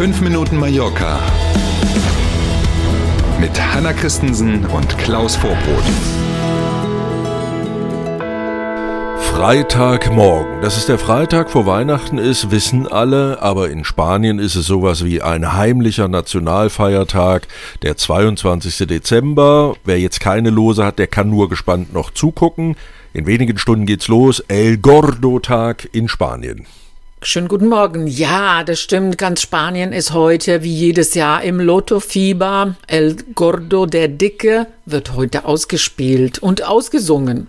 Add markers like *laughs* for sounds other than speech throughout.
5 Minuten Mallorca mit Hanna Christensen und Klaus Vorbrot. Freitagmorgen. Dass es der Freitag vor Weihnachten ist, wissen alle, aber in Spanien ist es sowas wie ein heimlicher Nationalfeiertag, der 22. Dezember. Wer jetzt keine Lose hat, der kann nur gespannt noch zugucken. In wenigen Stunden geht's los. El Gordo-Tag in Spanien. Schönen guten Morgen. Ja, das stimmt. Ganz Spanien ist heute wie jedes Jahr im Lotto-Fieber. El Gordo, der Dicke, wird heute ausgespielt und ausgesungen.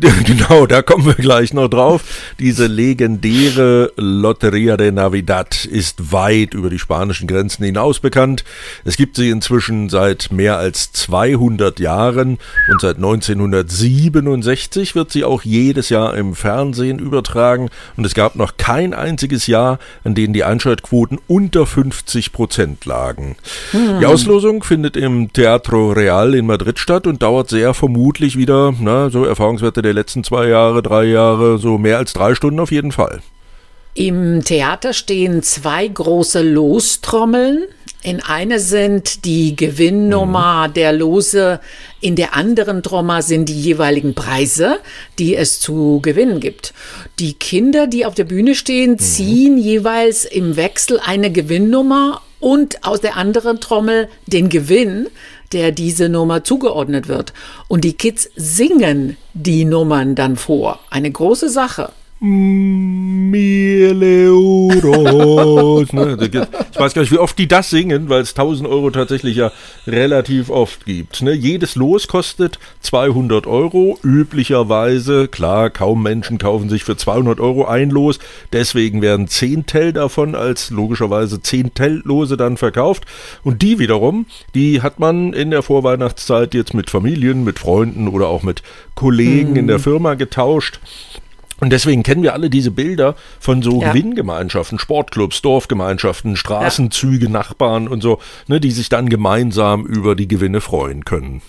*laughs* Genau, da kommen wir gleich noch drauf. Diese legendäre Lotteria de Navidad ist weit über die spanischen Grenzen hinaus bekannt. Es gibt sie inzwischen seit mehr als 200 Jahren und seit 1967 wird sie auch jedes Jahr im Fernsehen übertragen und es gab noch kein einziges Jahr, an dem die Einschaltquoten unter 50 Prozent lagen. Hm. Die Auslosung findet im Teatro Real in Madrid statt und dauert sehr vermutlich wieder, na, so Erfahrungswerte der letzten zwei Jahre, drei Jahre, so mehr als drei Stunden auf jeden Fall. Im Theater stehen zwei große Lostrommeln. In einer sind die Gewinnnummer mhm. der Lose, in der anderen Trommel sind die jeweiligen Preise, die es zu gewinnen gibt. Die Kinder, die auf der Bühne stehen, mhm. ziehen jeweils im Wechsel eine Gewinnnummer und aus der anderen Trommel den Gewinn der diese Nummer zugeordnet wird. Und die Kids singen die Nummern dann vor. Eine große Sache. Mille Euros. ne? Ich weiß gar nicht, wie oft die das singen, weil es 1000 Euro tatsächlich ja relativ oft gibt. Ne? Jedes Los kostet 200 Euro. Üblicherweise, klar, kaum Menschen kaufen sich für 200 Euro ein Los. Deswegen werden 10 Tell davon als logischerweise 10 Tell-Lose dann verkauft. Und die wiederum, die hat man in der Vorweihnachtszeit jetzt mit Familien, mit Freunden oder auch mit Kollegen hm. in der Firma getauscht. Und deswegen kennen wir alle diese Bilder von so ja. Gewinngemeinschaften, Sportclubs, Dorfgemeinschaften, Straßenzüge, ja. Nachbarn und so, ne, die sich dann gemeinsam über die Gewinne freuen können.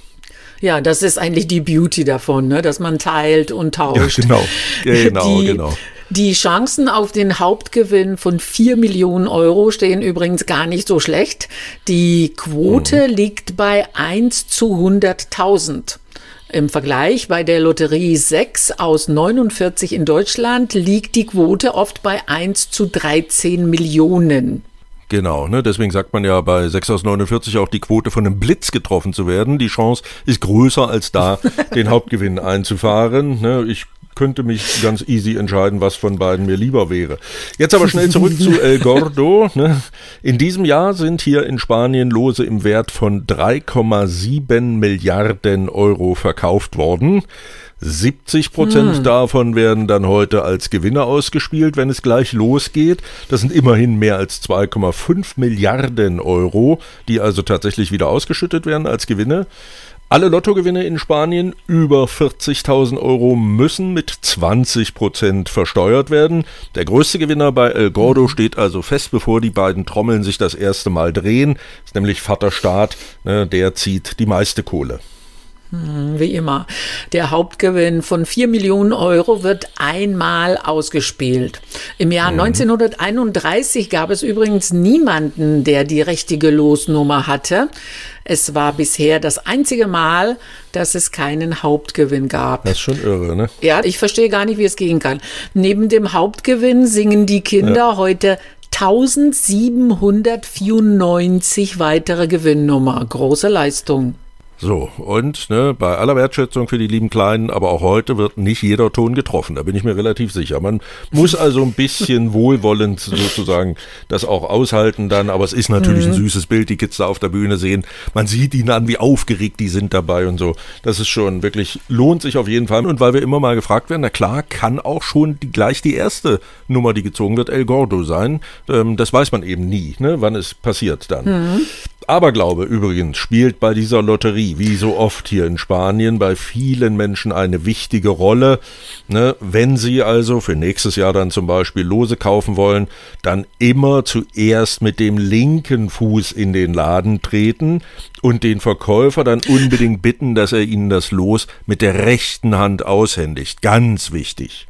Ja, das ist eigentlich die Beauty davon, ne? dass man teilt und tauscht. Ja, genau, genau, die, genau. Die Chancen auf den Hauptgewinn von 4 Millionen Euro stehen übrigens gar nicht so schlecht. Die Quote mhm. liegt bei 1 zu 100.000. Im Vergleich bei der Lotterie 6 aus 49 in Deutschland liegt die Quote oft bei 1 zu 13 Millionen. Genau, ne? deswegen sagt man ja bei 6 aus 49 auch die Quote von einem Blitz getroffen zu werden. Die Chance ist größer als da, *laughs* den Hauptgewinn einzufahren. Ne? Ich könnte mich ganz easy entscheiden, was von beiden mir lieber wäre. Jetzt aber schnell zurück zu El Gordo. Ne? In diesem Jahr sind hier in Spanien Lose im Wert von 3,7 Milliarden Euro verkauft worden. 70 Prozent hm. davon werden dann heute als Gewinner ausgespielt, wenn es gleich losgeht. Das sind immerhin mehr als 2,5 Milliarden Euro, die also tatsächlich wieder ausgeschüttet werden als Gewinne. Alle Lottogewinne in Spanien über 40.000 Euro müssen mit 20% versteuert werden. Der größte Gewinner bei El Gordo steht also fest, bevor die beiden Trommeln sich das erste Mal drehen. Ist nämlich Vaterstaat, ne, der zieht die meiste Kohle. Hm, wie immer. Der Hauptgewinn von 4 Millionen Euro wird einmal ausgespielt. Im Jahr mhm. 1931 gab es übrigens niemanden, der die richtige Losnummer hatte. Es war bisher das einzige Mal, dass es keinen Hauptgewinn gab. Das ist schon irre, ne? Ja, ich verstehe gar nicht, wie es gehen kann. Neben dem Hauptgewinn singen die Kinder ja. heute 1794 weitere Gewinnnummer. Große Leistung. So, und ne, bei aller Wertschätzung für die lieben Kleinen, aber auch heute wird nicht jeder Ton getroffen, da bin ich mir relativ sicher. Man muss also ein bisschen *laughs* wohlwollend sozusagen das auch aushalten dann, aber es ist natürlich mhm. ein süßes Bild, die Kids da auf der Bühne sehen. Man sieht ihnen an, wie aufgeregt die sind dabei und so. Das ist schon wirklich, lohnt sich auf jeden Fall. Und weil wir immer mal gefragt werden, na klar, kann auch schon die, gleich die erste Nummer, die gezogen wird, El Gordo sein. Ähm, das weiß man eben nie, ne, wann es passiert dann. Mhm. Aberglaube übrigens spielt bei dieser Lotterie, wie so oft hier in Spanien, bei vielen Menschen eine wichtige Rolle. Ne? Wenn sie also für nächstes Jahr dann zum Beispiel Lose kaufen wollen, dann immer zuerst mit dem linken Fuß in den Laden treten und den Verkäufer dann unbedingt bitten, dass er ihnen das Los mit der rechten Hand aushändigt. Ganz wichtig.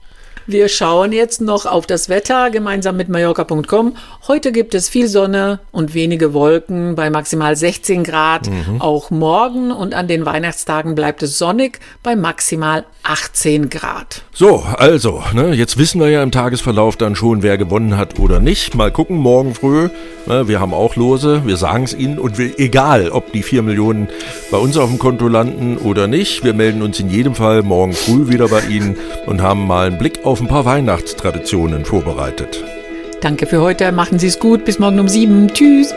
Wir schauen jetzt noch auf das Wetter gemeinsam mit Mallorca.com. Heute gibt es viel Sonne und wenige Wolken bei maximal 16 Grad. Mhm. Auch morgen und an den Weihnachtstagen bleibt es sonnig bei maximal 18 Grad. So, also, ne, jetzt wissen wir ja im Tagesverlauf dann schon, wer gewonnen hat oder nicht. Mal gucken, morgen früh. Ne, wir haben auch Lose, wir sagen es Ihnen und wir, egal, ob die 4 Millionen bei uns auf dem Konto landen oder nicht, wir melden uns in jedem Fall morgen früh wieder bei Ihnen und haben mal einen Blick auf ein paar Weihnachtstraditionen vorbereitet. Danke für heute, machen Sie es gut, bis morgen um sieben. Tschüss.